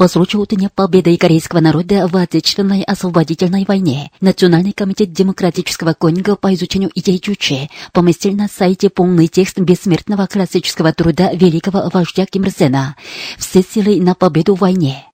По случаю Дня Победы корейского народа в Отечественной освободительной войне Национальный комитет демократического конинга по изучению идей Чуче поместил на сайте полный текст бессмертного классического труда великого вождя Ким Ир Сена «Все силы на победу в войне».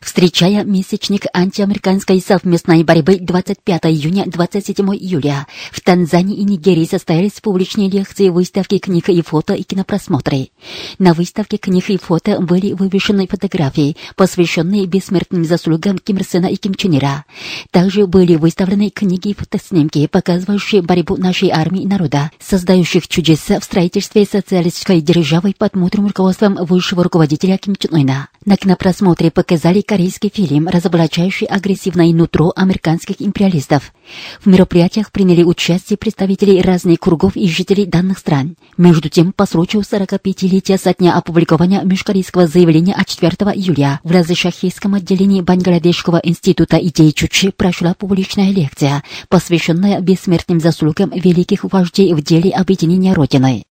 Встречая месячник антиамериканской совместной борьбы 25 июня 27 июля, в Танзании и Нигерии состоялись публичные лекции, выставки книг и фото и кинопросмотры. На выставке книг и фото были вывешены фотографии, посвященные бессмертным заслугам Ким Ир Сена и Ким Чен Ира. Также были выставлены книги и фотоснимки, показывающие борьбу нашей армии и народа, создающих чудеса в строительстве социалистической державы под мудрым руководством высшего руководителя Ким Чен Ына. На кинопросмотре показали корейский фильм, разоблачающий агрессивное нутро американских империалистов. В мероприятиях приняли участие представители разных кругов и жителей данных стран. Между тем, по случаю 45-летия со дня опубликования межкорейского заявления от 4 июля в Разышахийском отделении Бангладешского института идей Чучи прошла публичная лекция, посвященная бессмертным заслугам великих вождей в деле объединения Родины.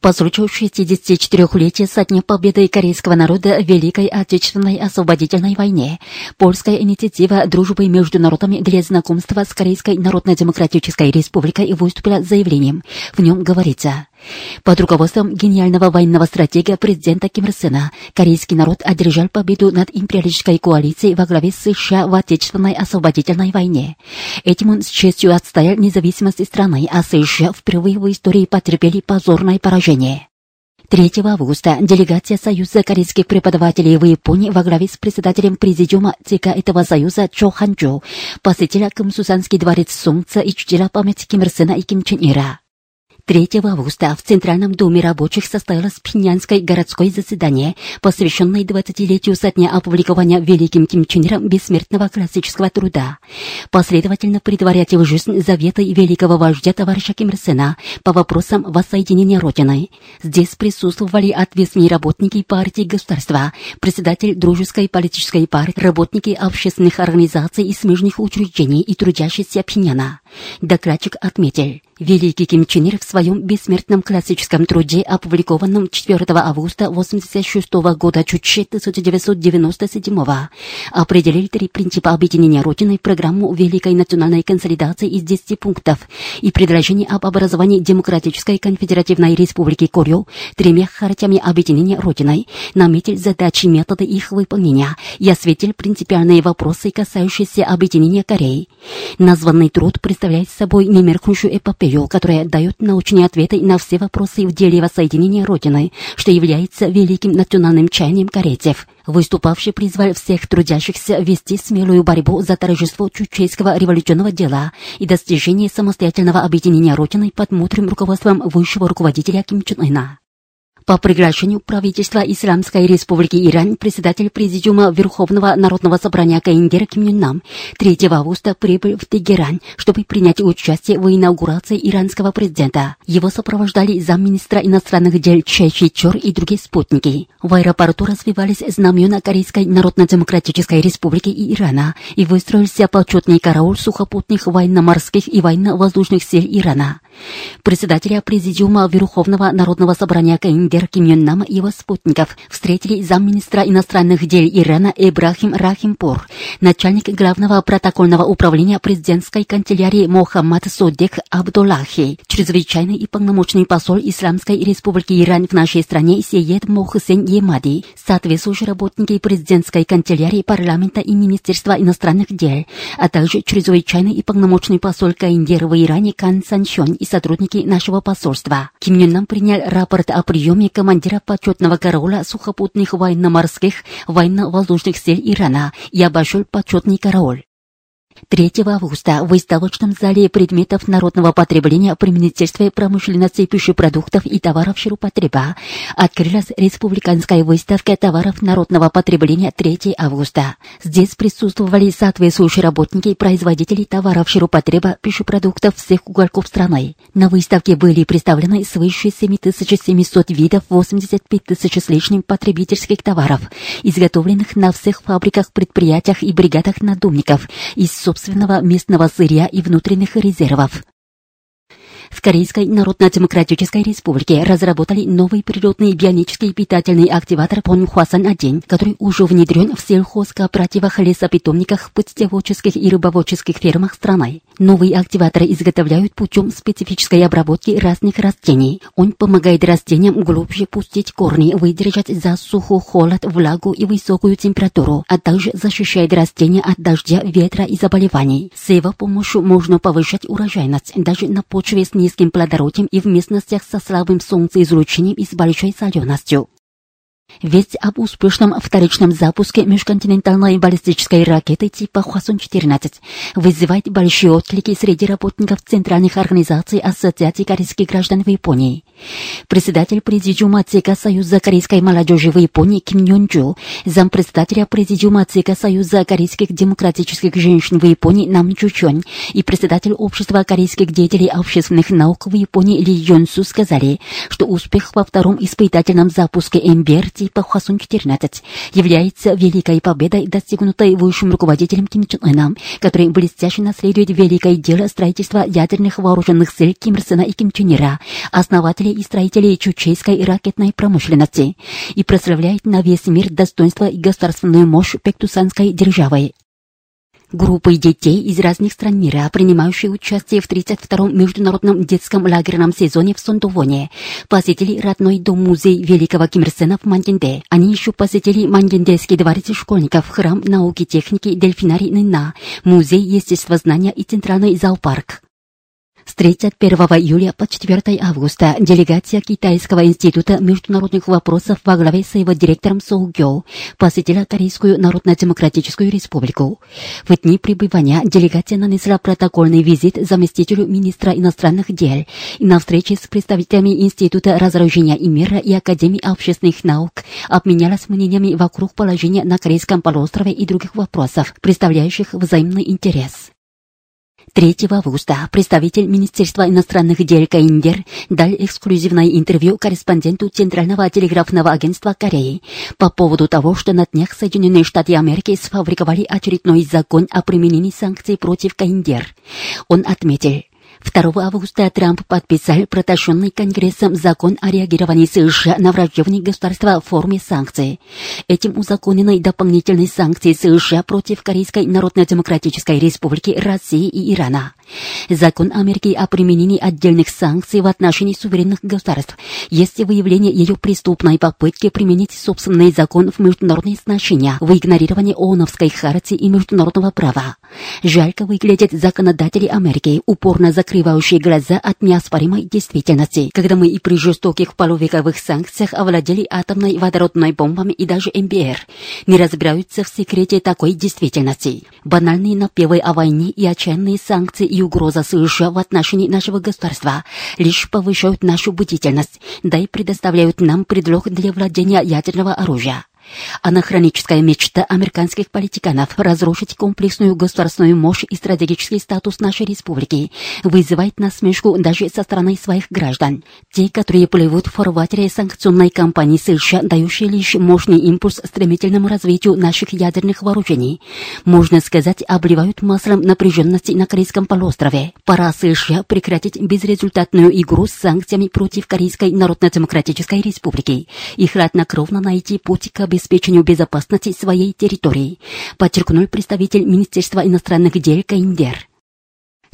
По случаю 64-летия со дня победы корейского народа в Великой Отечественной освободительной войне, польская инициатива дружбы между народами для знакомства с Корейской Народно-Демократической Республикой выступила с заявлением. В нем говорится под руководством гениального военного стратега президента Ким Ир Сена корейский народ одержал победу над империалистической коалицией во главе США в Отечественной освободительной войне. Этим он с честью отстоял независимость страны, а США впервые в истории потерпели позорное поражение. 3 августа делегация Союза корейских преподавателей в Японии во главе с председателем президиума ЦК этого союза Чо Ханчжо посетила Кымсусанский дворец Солнца и чтила память Ким Ир Сена и Ким Чен Ира. 3 августа в Центральном доме рабочих состоялось Пинянское городское заседание, посвященное 20-летию со дня опубликования великим Ким Чен бессмертного классического труда. Последовательно предварять в жизнь заветы великого вождя товарища Ким Ир Сена по вопросам воссоединения Родины. Здесь присутствовали ответственные работники партии государства, председатель дружеской политической партии, работники общественных организаций и смежных учреждений и трудящиеся Пиняна. Докладчик отметил, великий Ким Чен Ир в своем бессмертном классическом труде, опубликованном 4 августа 1986 года Чуче 1997 определил три принципа объединения Родины, программу Великой национальной консолидации из 10 пунктов и предложение об образовании Демократической конфедеративной республики Корею тремя хартиями объединения Родиной, наметил задачи и методы их выполнения и осветил принципиальные вопросы, касающиеся объединения Кореи. Названный труд представляет собой немеркнущую эпопею, которая дает научные ответы на все вопросы в деле воссоединения Родины, что является великим национальным чаянием корейцев. Выступавший призвал всех трудящихся вести смелую борьбу за торжество чучейского революционного дела и достижение самостоятельного объединения Родины под мудрым руководством высшего руководителя Ким Чен Ына. По приглашению правительства Исламской Республики Иран председатель Президиума Верховного Народного Собрания Каиндер Ким Нам 3 августа прибыл в Тегеран, чтобы принять участие в инаугурации иранского президента. Его сопровождали замминистра иностранных дел Ши Чор и другие спутники. В аэропорту развивались знамена Корейской Народно-Демократической Республики и Ирана и выстроился почетный караул сухопутных военно-морских и военно-воздушных сил Ирана. Председателя Президиума Верховного Народного Собрания Каиндер Ким Юн Нам и его спутников встретили замминистра иностранных дел Ирана Ибрахим Рахимпур, начальник главного протокольного управления президентской канцелярии Мохаммад Судек Абдуллахи, чрезвычайный и полномочный посол Исламской Республики Иран в нашей стране Сеед Мохсен Емади, соответствующие работники президентской канцелярии парламента и Министерства иностранных дел, а также чрезвычайный и полномочный посол Каиндер в Иране Кан Санчон и сотрудники нашего посольства. Ким Юн Нам принял рапорт о приеме командира почетного караула сухопутных военно-морских военно-воздушных сил Ирана и обошел почетный караул. 3 августа в выставочном зале предметов народного потребления при Министерстве промышленности пищепродуктов и товаров ширпотреба открылась республиканская выставка товаров народного потребления 3 августа. Здесь присутствовали соответствующие работники и производители товаров ширпотреба пищепродуктов всех уголков страны. На выставке были представлены свыше 7700 видов 85 тысяч с лишним потребительских товаров, изготовленных на всех фабриках, предприятиях и бригадах надумников из собственного местного сырья и внутренних резервов. В Корейской Народно-Демократической Республике разработали новый природный бионический питательный активатор Понхуасан-1, который уже внедрен в сельхозкооперативах, лесопитомниках, птицеводческих и рыбоводческих фермах страны. Новый активатор изготовляют путем специфической обработки разных растений. Он помогает растениям глубже пустить корни, выдержать засуху, холод, влагу и высокую температуру, а также защищает растения от дождя, ветра и заболеваний. С его помощью можно повышать урожайность даже на почве с низким плодородием и в местностях со слабым солнцеизлучением и с большой соленостью. Весть об успешном вторичном запуске межконтинентальной баллистической ракеты типа Хвасон-14 вызывает большие отклики среди работников центральных организаций Ассоциации корейских граждан в Японии. Председатель президиума ЦК Союза корейской молодежи в Японии Ким Йон-чу, зампредседателя президиума ЦК Союза корейских демократических женщин в Японии Нам Чучон и председатель общества корейских деятелей общественных наук в Японии Ли Йон-су сказали, что успех во втором испытательном запуске МБР типа Хвасон-14 является великой победой, достигнутой высшим руководителем Ким Чен Ыном, который блестяще наследует великое дело строительства ядерных вооруженных сил Ким Ир Сена и Ким Чен Ира, основателей и строителей чучейской ракетной промышленности, и прославляет на весь мир достоинство и государственную мощь Пектусанской державы. Группы детей из разных стран мира, принимающие участие в 32-м международном детском лагерном сезоне в Сондовоне, посетили родной дом-музей Великого Ким Ир Сена в Мандинде. Они еще посетили Мандиндейский дворец школьников, храм науки и техники, дельфинарий Нына, музей естествознания и центральный зоопарк. С 31 июля по 4 августа делегация Китайского института международных вопросов во главе с его директором Соу Гё посетила Корейскую Народно-Демократическую Республику. В дни пребывания делегация нанесла протокольный визит заместителю министра иностранных дел и на встрече с представителями Института разоружения и мира и Академии общественных наук обменялась мнениями вокруг положения на Корейском полуострове и других вопросов, представляющих взаимный интерес. 3 августа представитель Министерства иностранных дел Каиндер дал эксклюзивное интервью корреспонденту Центрального телеграфного агентства Кореи по поводу того, что на днях Соединенные Штаты Америки сфабриковали очередной закон о применении санкций против Каиндер. Он отметил, 2 августа Трамп подписал протащенный Конгрессом закон о реагировании США на враждебные государства в форме санкций. Этим узаконены дополнительные санкции США против Корейской Народно-Демократической Республики, России и Ирана. Закон Америки о применении отдельных санкций в отношении суверенных государств есть выявление ее преступной попытки применить собственный закон в международные отношения в игнорировании ООНовской хартии и международного права. Жалько выглядят законодатели Америки, упорно закрывающие глаза от неоспоримой действительности, когда мы и при жестоких полувековых санкциях овладели атомной водородной бомбами и даже МБР, не разбираются в секрете такой действительности. Банальные напевы о войне и отчаянные санкции и угроза США в отношении нашего государства лишь повышают нашу бдительность, да и предоставляют нам предлог для владения ядерного оружия. Анахроническая мечта американских политиканов разрушить комплексную государственную мощь и стратегический статус нашей республики вызывает насмешку даже со стороны своих граждан. Те, которые плывут в форватере санкционной кампании США, дающие лишь мощный импульс стремительному развитию наших ядерных вооружений, можно сказать, обливают маслом напряженности на Корейском полуострове. Пора США прекратить безрезультатную игру с санкциями против Корейской Народно-Демократической Республики и хладнокровно найти путь к обеспечению безопасности своей территории, подчеркнул представитель Министерства иностранных дел Каиндер.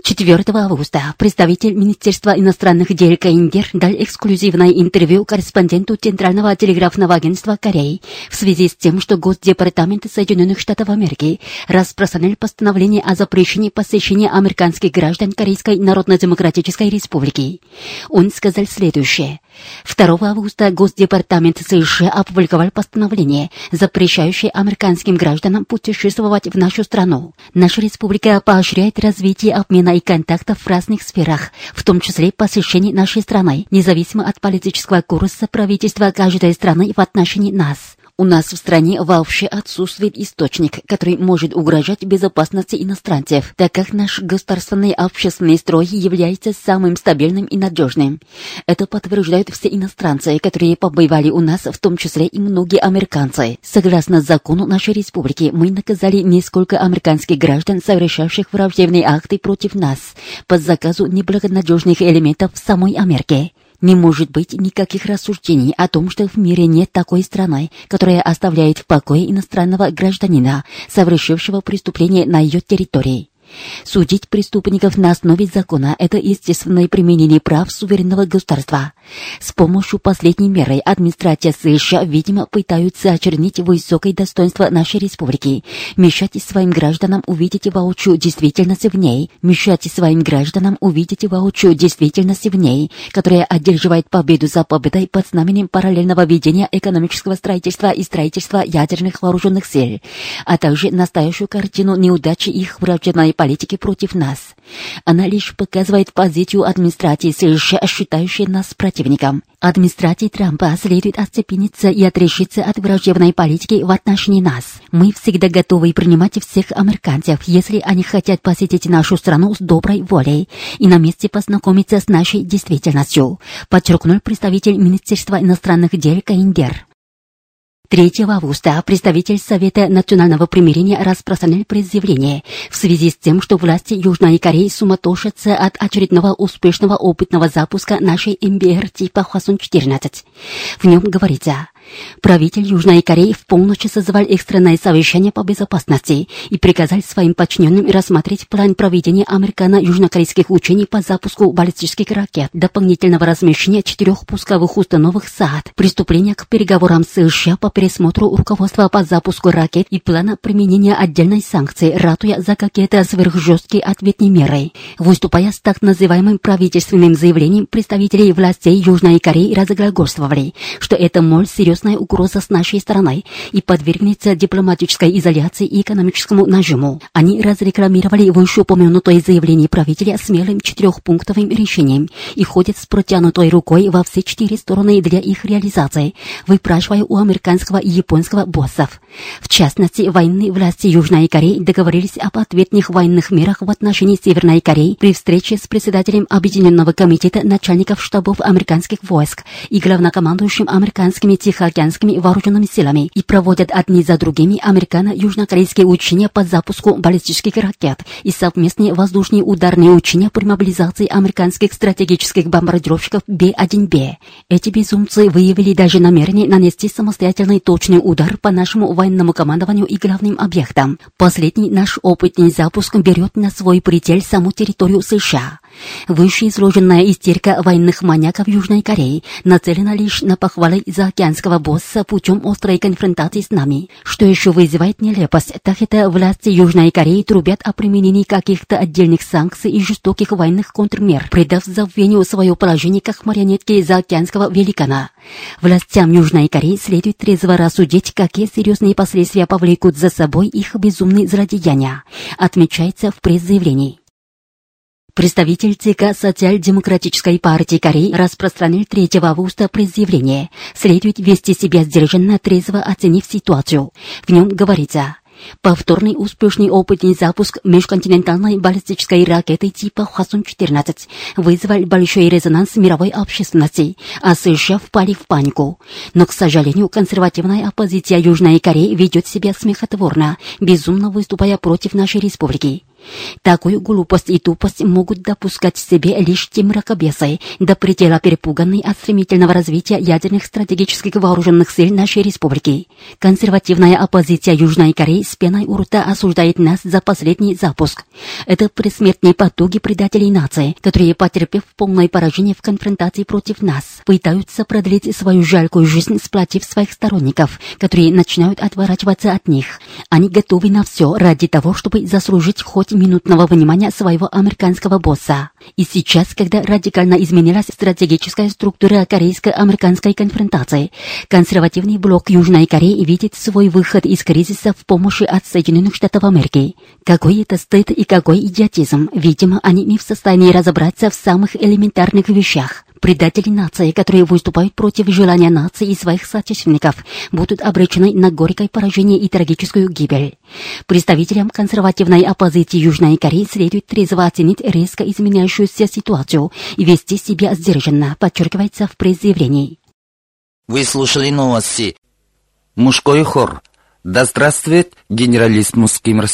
4 августа представитель Министерства иностранных дел Каиндер дал эксклюзивное интервью корреспонденту Центрального телеграфного агентства Кореи в связи с тем, что Госдепартамент Соединенных Штатов Америки распространил постановление о запрещении посещения американских граждан Корейской Народно-Демократической Республики. Он сказал следующее. 2 августа Госдепартамент США опубликовал постановление, запрещающее американским гражданам путешествовать в нашу страну. Наша республика поощряет развитие обмена и контактов в разных сферах, в том числе посещений нашей страны, независимо от политического курса правительства каждой страны в отношении нас. У нас в стране вообще отсутствует источник, который может угрожать безопасности иностранцев, так как наш государственный общественный строй является самым стабильным и надежным. Это подтверждают все иностранцы, которые побывали у нас, в том числе и многие американцы. Согласно закону нашей республики, мы наказали несколько американских граждан, совершавших враждебные акты против нас, по заказу неблагонадежных элементов самой Америке. Не может быть никаких рассуждений о том, что в мире нет такой страны, которая оставляет в покое иностранного гражданина, совершившего преступление на ее территории. Судить преступников на основе закона – это естественное применение прав суверенного государства. С помощью последней меры администрация США, видимо, пытаются очернить высокое достоинство нашей республики, мешать своим гражданам увидеть воочию действительность в ней, мешать своим гражданам увидеть воочию действительность в ней, которая одерживает победу за победой под знаменем параллельного ведения экономического строительства и строительства ядерных вооруженных сил, а также настоящую картину неудачи их враждебной политики против нас. Она лишь показывает позицию администрации США, считающей нас противником. Администрации Трампа следует отцепениться и отрешиться от враждебной политики в отношении нас. Мы всегда готовы принимать всех американцев, если они хотят посетить нашу страну с доброй волей и на месте познакомиться с нашей действительностью, подчеркнул представитель Министерства иностранных дел Каиндер. 3 августа представитель Совета национального примирения распространил пресс-заявление в связи с тем, что власти Южной Кореи суматошатся от очередного успешного опытного запуска нашей МБР типа Хвасон-14. В нем говорится, Правитель Южной Кореи в полночь созвал экстренное совещание по безопасности и приказал своим подчиненным рассмотреть план проведения американо-южнокорейских учений по запуску баллистических ракет, дополнительного размещения четырех пусковых установок САД, приступления к переговорам США по пересмотру руководства по запуску ракет и плана применения отдельной санкции, ратуя за какие-то сверхжесткие ответные меры. Выступая с так называемым правительственным заявлением, представители властей Южной Кореи разглагольствовали, что это моль серьезно серьезная угроза с нашей стороны и подвергнется дипломатической изоляции и экономическому нажиму. Они разрекламировали вышеупомянутое заявление правителя смелым четырехпунктовым решением и ходят с протянутой рукой во все четыре стороны для их реализации, выпрашивая у американского и японского боссов. В частности, военные власти Южной Кореи договорились об ответных военных мерах в отношении Северной Кореи при встрече с председателем Объединенного комитета начальников штабов американских войск и главнокомандующим американскими Тихо тихоокеанскими вооруженными силами и проводят одни за другими американо-южнокорейские учения по запуску баллистических ракет и совместные воздушные ударные учения при мобилизации американских стратегических бомбардировщиков Б-1Б. Эти безумцы выявили даже намерение нанести самостоятельный точный удар по нашему военному командованию и главным объектам. Последний наш опытный запуск берет на свой предел саму территорию США. Вышеизложенная истерика военных маньяков Южной Кореи нацелена лишь на похвалы заокеанского босса путем острой конфронтации с нами. Что еще вызывает нелепость, так это власти Южной Кореи трубят о применении каких-то отдельных санкций и жестоких военных контрмер, придав забвению свое положение как марионетки заокеанского великана. Властям Южной Кореи следует трезво рассудить, какие серьезные последствия повлекут за собой их безумные злодеяния, отмечается в пресс-заявлении. Представитель ЦК Социал-демократической партии Кореи распространил 3 августа пресс-заявление. Следует вести себя сдержанно, трезво оценив ситуацию. В нем говорится, Повторный успешный опытный запуск межконтинентальной баллистической ракеты типа Хвасон-14 вызвал большой резонанс мировой общественности, а США впали в панику. Но, к сожалению, консервативная оппозиция Южной Кореи ведет себя смехотворно, безумно выступая против нашей республики. Такую глупость и тупость могут допускать себе лишь те мракобесы, до предела перепуганные от стремительного развития ядерных стратегических вооруженных сил нашей республики. Консервативная оппозиция Южной Кореи с пеной у рта осуждает нас за последний запуск. Это предсмертные потуги предателей нации, которые, потерпев полное поражение в конфронтации против нас, пытаются продлить свою жалкую жизнь, сплотив своих сторонников, которые начинают отворачиваться от них. Они готовы на все ради того, чтобы заслужить хоть минутного внимания своего американского босса. И сейчас, когда радикально изменилась стратегическая структура корейско-американской конфронтации, консервативный блок Южной Кореи видит свой выход из кризиса в помощи от Соединенных Штатов Америки. Какой это стыд и какой идиотизм. Видимо, они не в состоянии разобраться в самых элементарных вещах. Предатели нации, которые выступают против желания нации и своих соотечественников, будут обречены на горькое поражение и трагическую гибель. Представителям консервативной оппозиции Южной Кореи следует трезво оценить резко изменяющуюся ситуацию и вести себя сдержанно, подчеркивается в пресс-заявлении. Вы слушали новости. Мужской хор. Да здравствует генералиссимус Ким Ир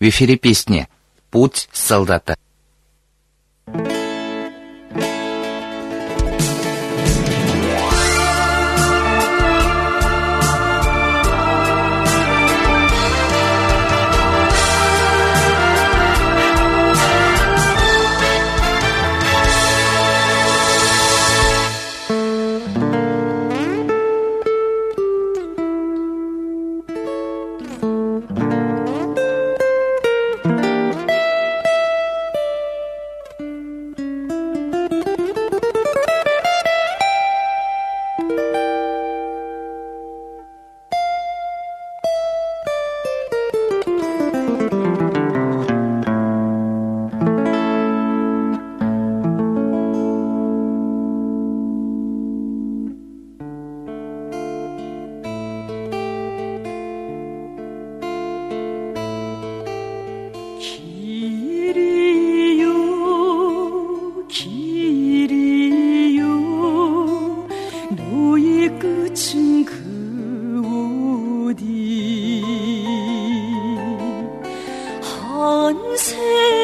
В эфире песни «Путь солдата». 전세.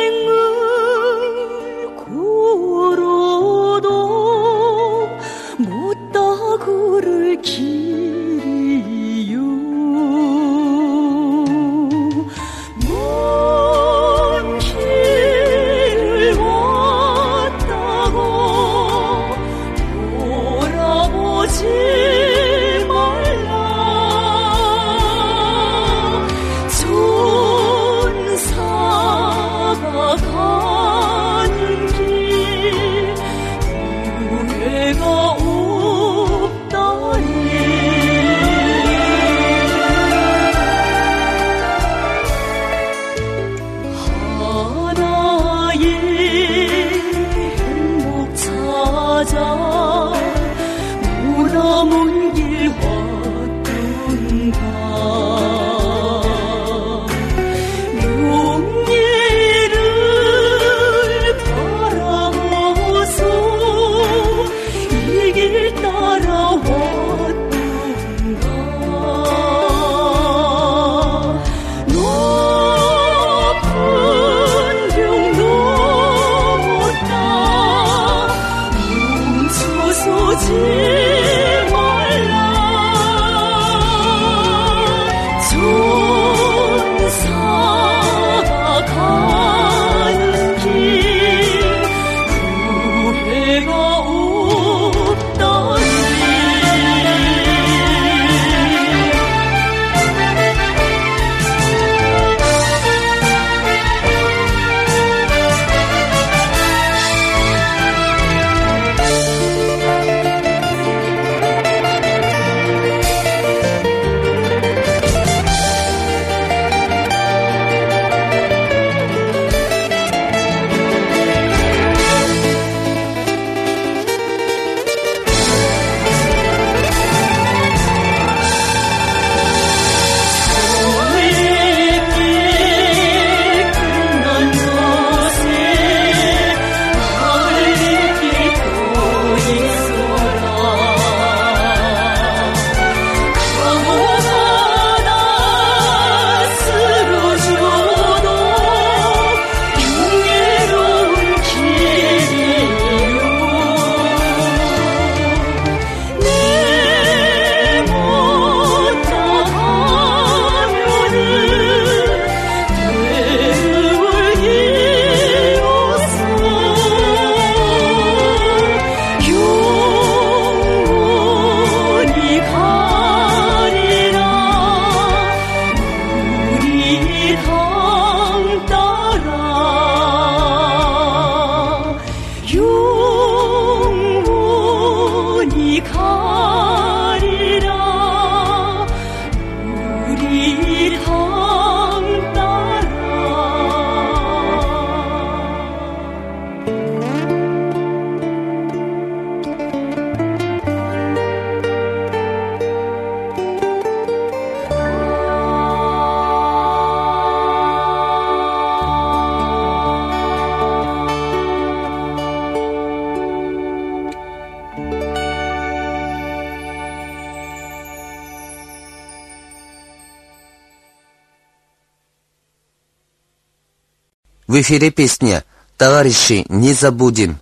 В эфире песня «Товарищи, не забудем».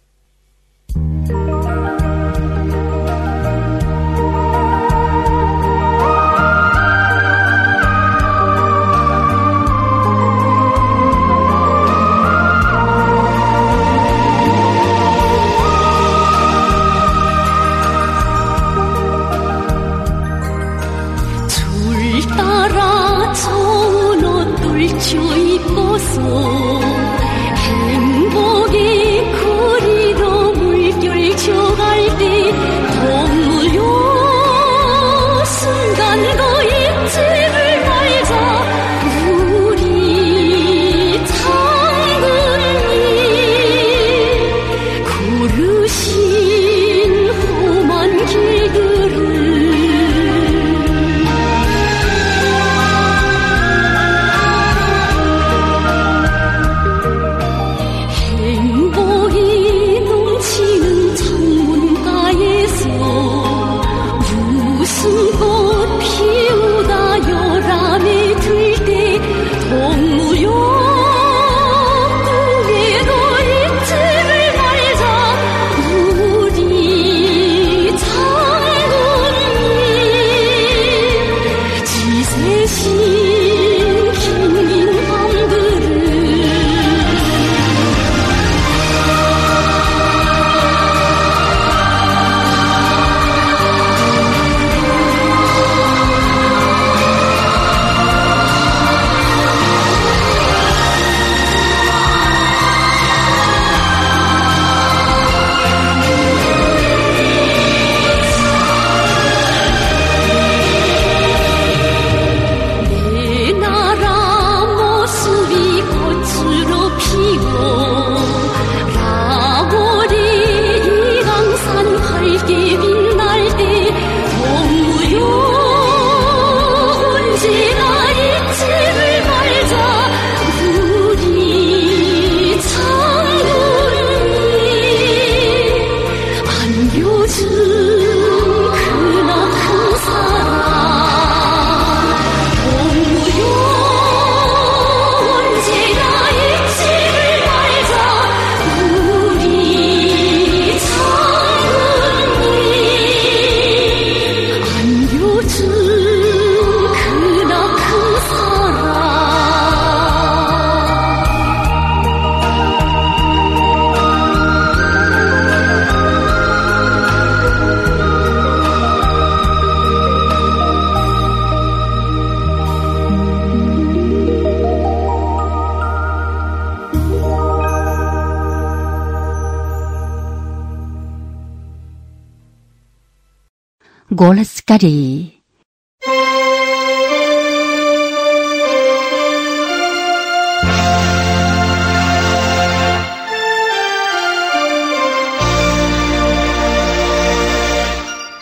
Голос Кореи.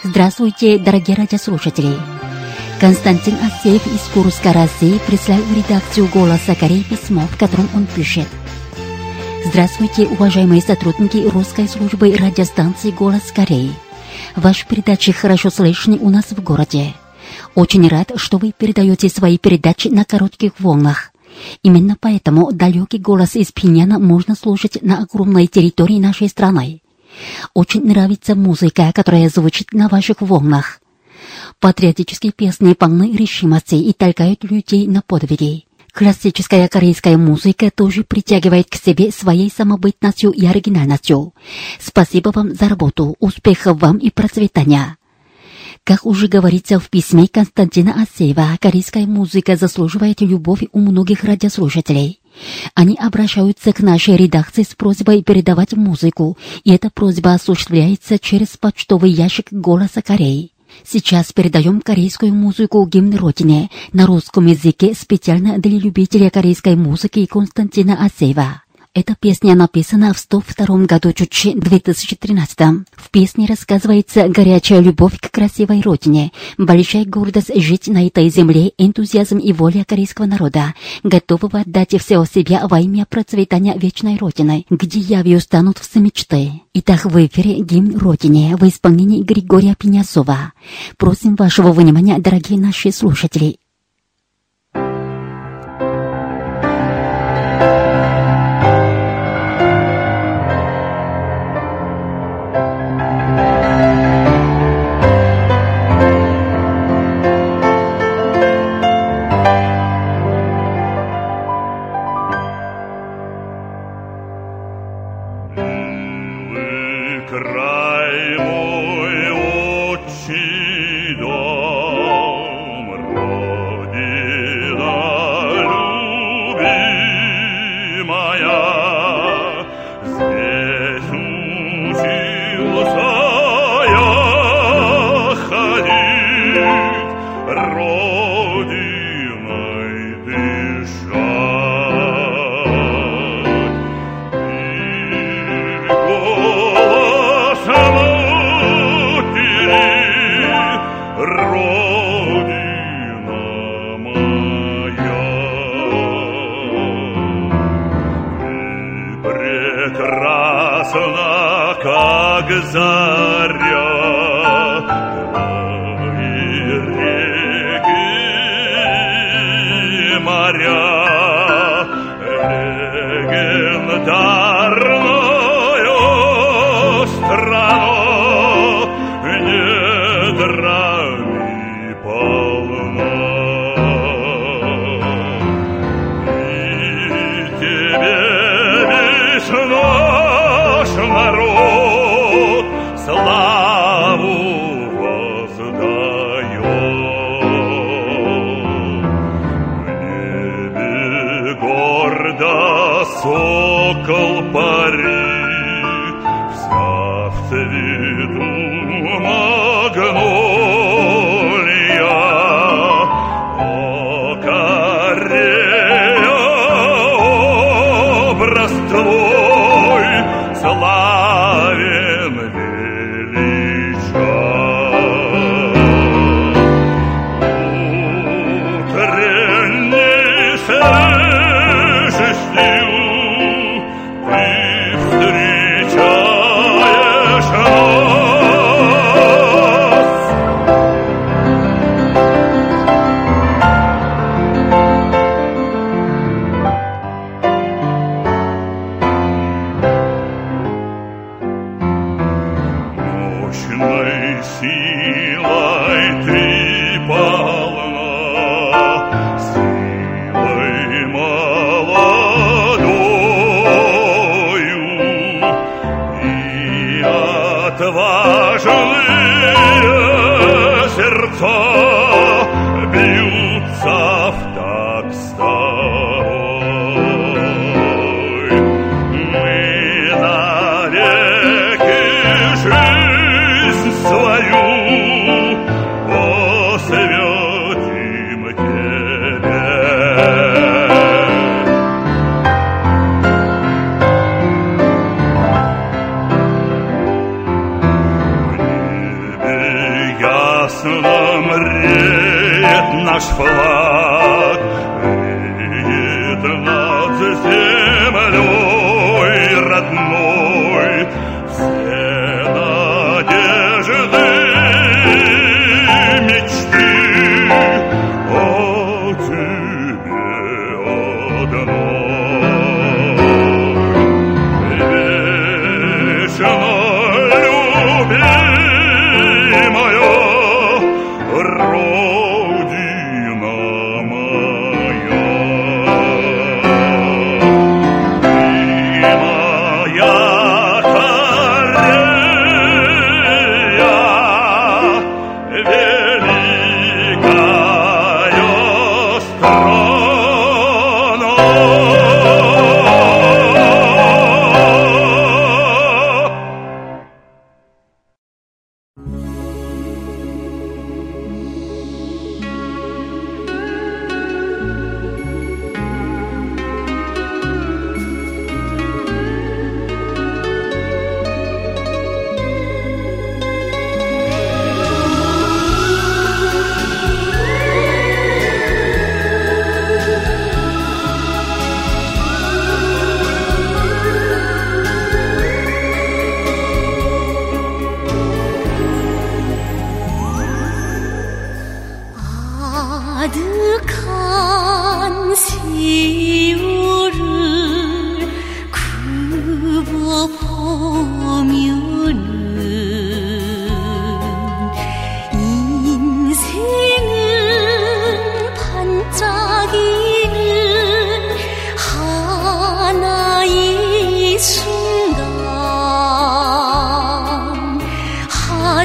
Здравствуйте, дорогие радиослушатели! Константин Асеев из Курска, России прислал в редакцию «Голоса Кореи» письмо, в котором он пишет. Здравствуйте, уважаемые сотрудники русской службы радиостанции «Голос Кореи». Ваши передачи хорошо слышны у нас в городе. Очень рад, что вы передаете свои передачи на коротких волнах. Именно поэтому далекий голос из Пиняна можно слушать на огромной территории нашей страны. Очень нравится музыка, которая звучит на ваших волнах. Патриотические песни полны решимости и толкают людей на подвиги. Классическая корейская музыка тоже притягивает к себе своей самобытностью и оригинальностью. Спасибо вам за работу, успехов вам и процветания. Как уже говорится в письме Константина Асеева, корейская музыка заслуживает любовь у многих радиослушателей. Они обращаются к нашей редакции с просьбой передавать музыку, и эта просьба осуществляется через почтовый ящик «Голоса Кореи». Сейчас передаем корейскую музыку гимн Родине на русском языке специально для любителей корейской музыки Константина Асеева. Эта песня написана в 102 году Чучи 2013. В песне рассказывается горячая любовь к красивой родине, большая гордость жить на этой земле, энтузиазм и воля корейского народа, готового отдать все себя во имя процветания вечной родины, где явью станут все мечты. Итак, в эфире гимн Родине в исполнении Григория Пенясова. Просим вашего внимания, дорогие наши слушатели.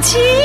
七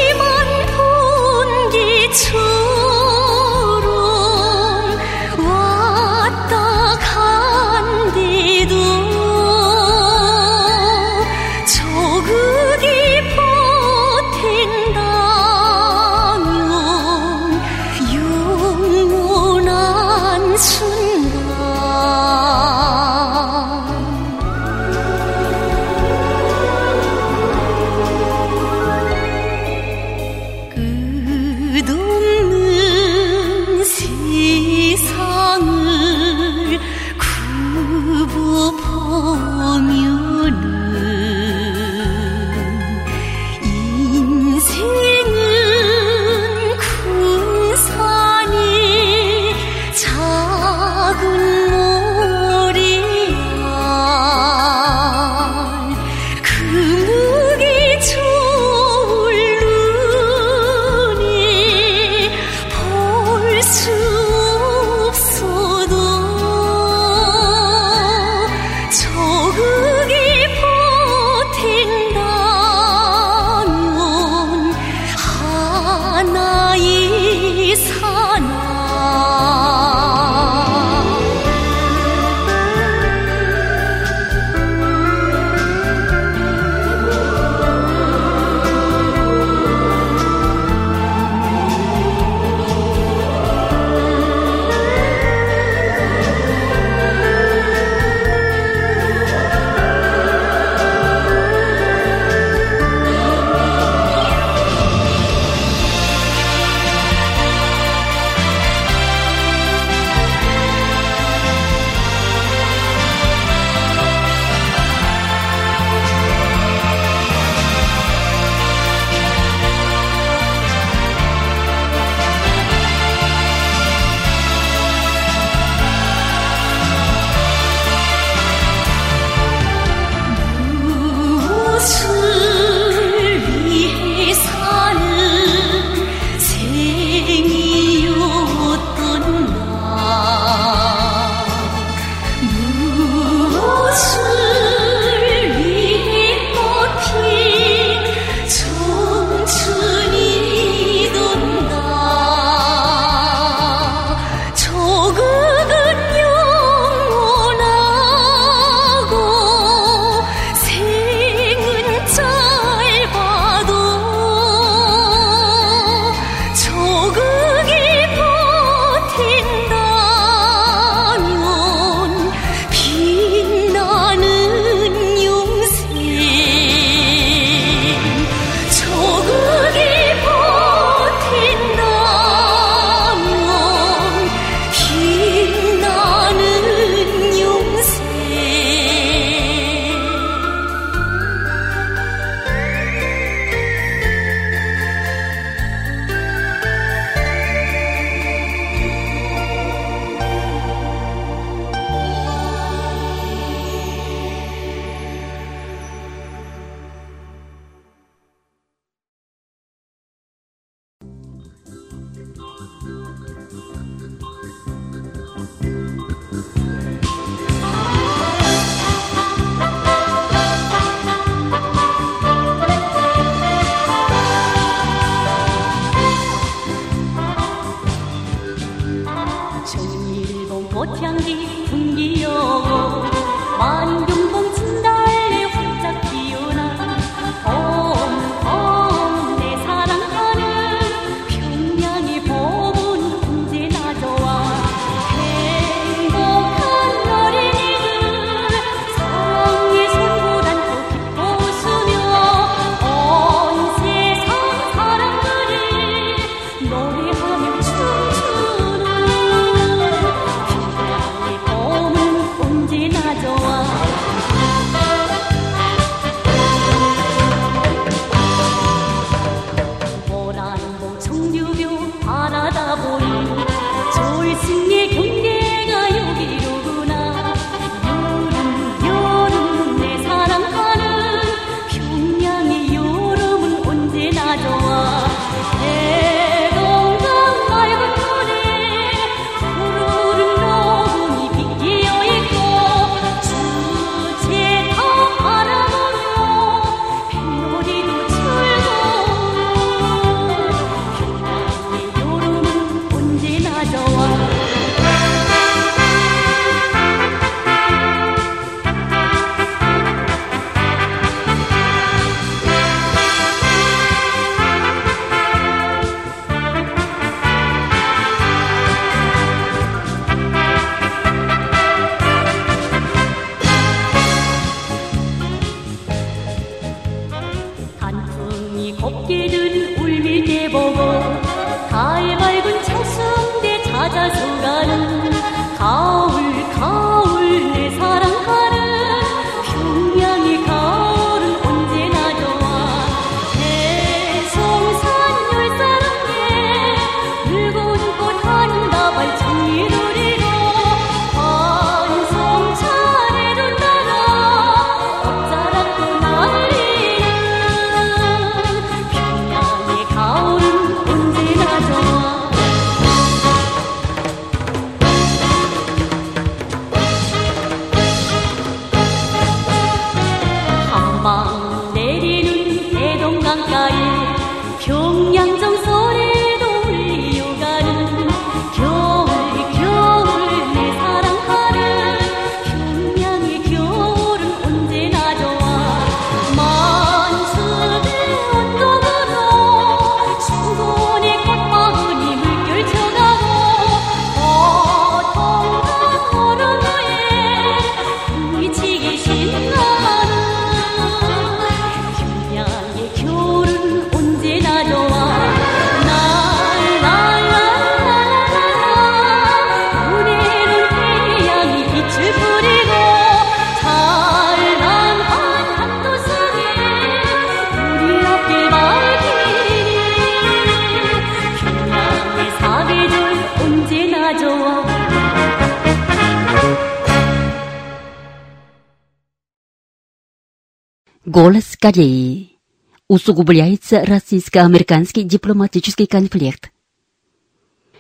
Голос Кореи. Усугубляется российско-американский дипломатический конфликт.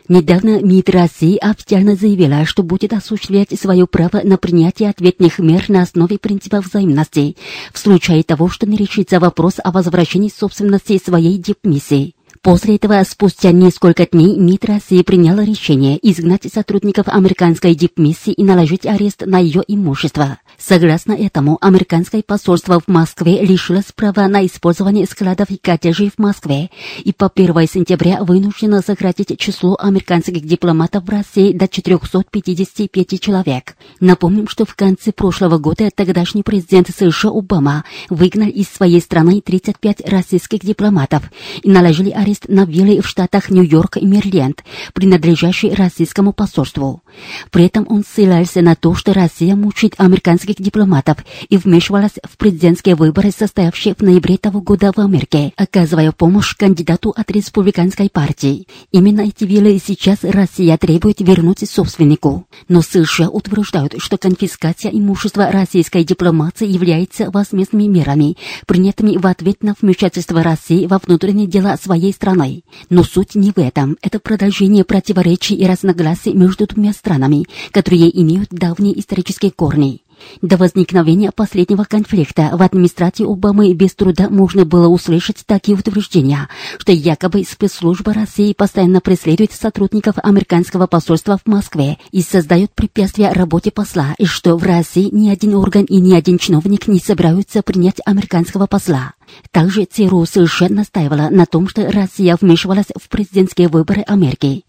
Недавно МИД России официально заявила, что будет осуществлять свое право на принятие ответных мер на основе принципа взаимности в случае того, что не решится вопрос о возвращении собственности своей дипмиссии. После этого, спустя несколько дней, МИД России приняла решение изгнать сотрудников американской дипмиссии и наложить арест на ее имущество. Согласно этому, американское посольство в Москве лишилось права на использование складов и коттеджей в Москве и по 1 сентября вынуждено сократить число американских дипломатов в России до 455 человек. Напомним, что в конце прошлого года тогдашний президент США Обама выгнал из своей страны 35 российских дипломатов и наложили арест на виллы в штатах Нью-Йорк и Мерленд, принадлежащие российскому посольству. При этом он ссылался на то, что Россия мучает американских дипломатов и вмешивалась в президентские выборы, состоявшие в ноябре того года в Америке, оказывая помощь кандидату от республиканской партии. Именно эти виллы сейчас Россия требует вернуть собственнику. Но США утверждают, что конфискация имущества российской дипломации является возмездными мерами, принятыми в ответ на вмешательство России во внутренние дела своей страны. Но суть не в этом. Это продолжение противоречий и разногласий между двумя странами, которые имеют давние исторические корни. До возникновения последнего конфликта в администрации Обамы без труда можно было услышать такие утверждения, что якобы спецслужба России постоянно преследует сотрудников американского посольства в Москве и создает препятствия работе посла, и что в России ни один орган и ни один чиновник не собираются принять американского посла. Также ЦРУ США настаивала на том, что Россия вмешивалась в президентские выборы Америки.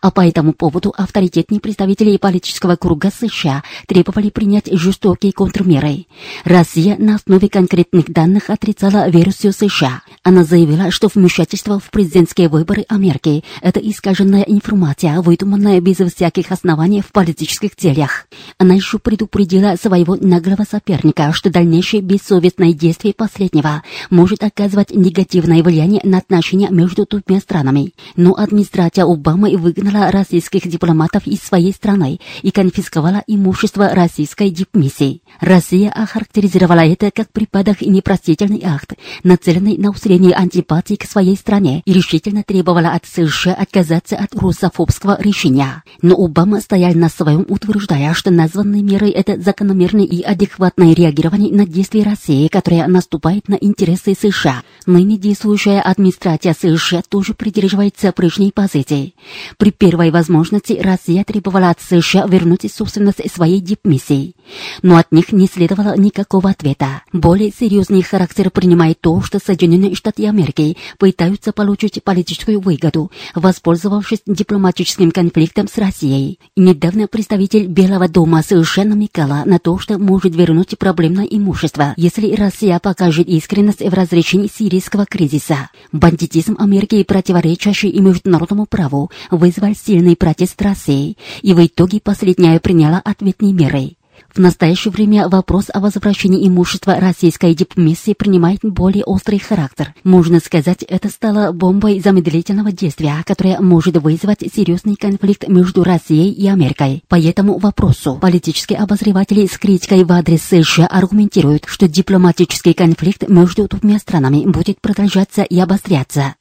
А по этому поводу авторитетные представители политического круга США требовали принять жестокие контрмеры. Россия на основе конкретных данных отрицала версию США. Она заявила, что вмешательство в президентские выборы Америки – это искаженная информация, выдуманная без всяких оснований в политических целях. Она еще предупредила своего наглого соперника, что дальнейшее бессовестное действие последнего может оказывать негативное влияние на отношения между двумя странами. Но администрация Обамы выгнала российских дипломатов из своей страны и конфисковала имущество российской дипмиссии. Россия охарактеризовала это как припадок и непростительный акт, нацеленный на усиление антипатии к своей стране и решительно требовала от США отказаться от русофобского решения. Но Обама стоял на своем, утверждая, что названные меры – это закономерное и адекватное реагирование на действия России, которое наступает на интересы США. Ныне действующая администрация США тоже придерживается прежней позиции. При первой возможности Россия требовала от США вернуть собственность своей дипмиссии. Но от них не следовало никакого ответа. Более серьезный характер принимает то, что Соединенные Штаты Америки пытаются получить политическую выгоду, воспользовавшись дипломатическим конфликтом с Россией. Недавно представитель Белого дома США намекала на то, что может вернуть проблемное имущество, если Россия покажет искренность в разрешении сирийского кризиса. Бандитизм Америки, противоречащий и международному праву, вызвал сильный протест России, и в итоге последняя приняла ответные меры. В настоящее время вопрос о возвращении имущества российской дипмиссии принимает более острый характер. Можно сказать, это стало бомбой замедлительного действия, которая может вызвать серьезный конфликт между Россией и Америкой. По этому вопросу политические обозреватели с критикой в адрес США аргументируют, что дипломатический конфликт между двумя странами будет продолжаться и обостряться.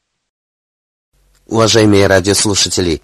Уважаемые радиослушатели,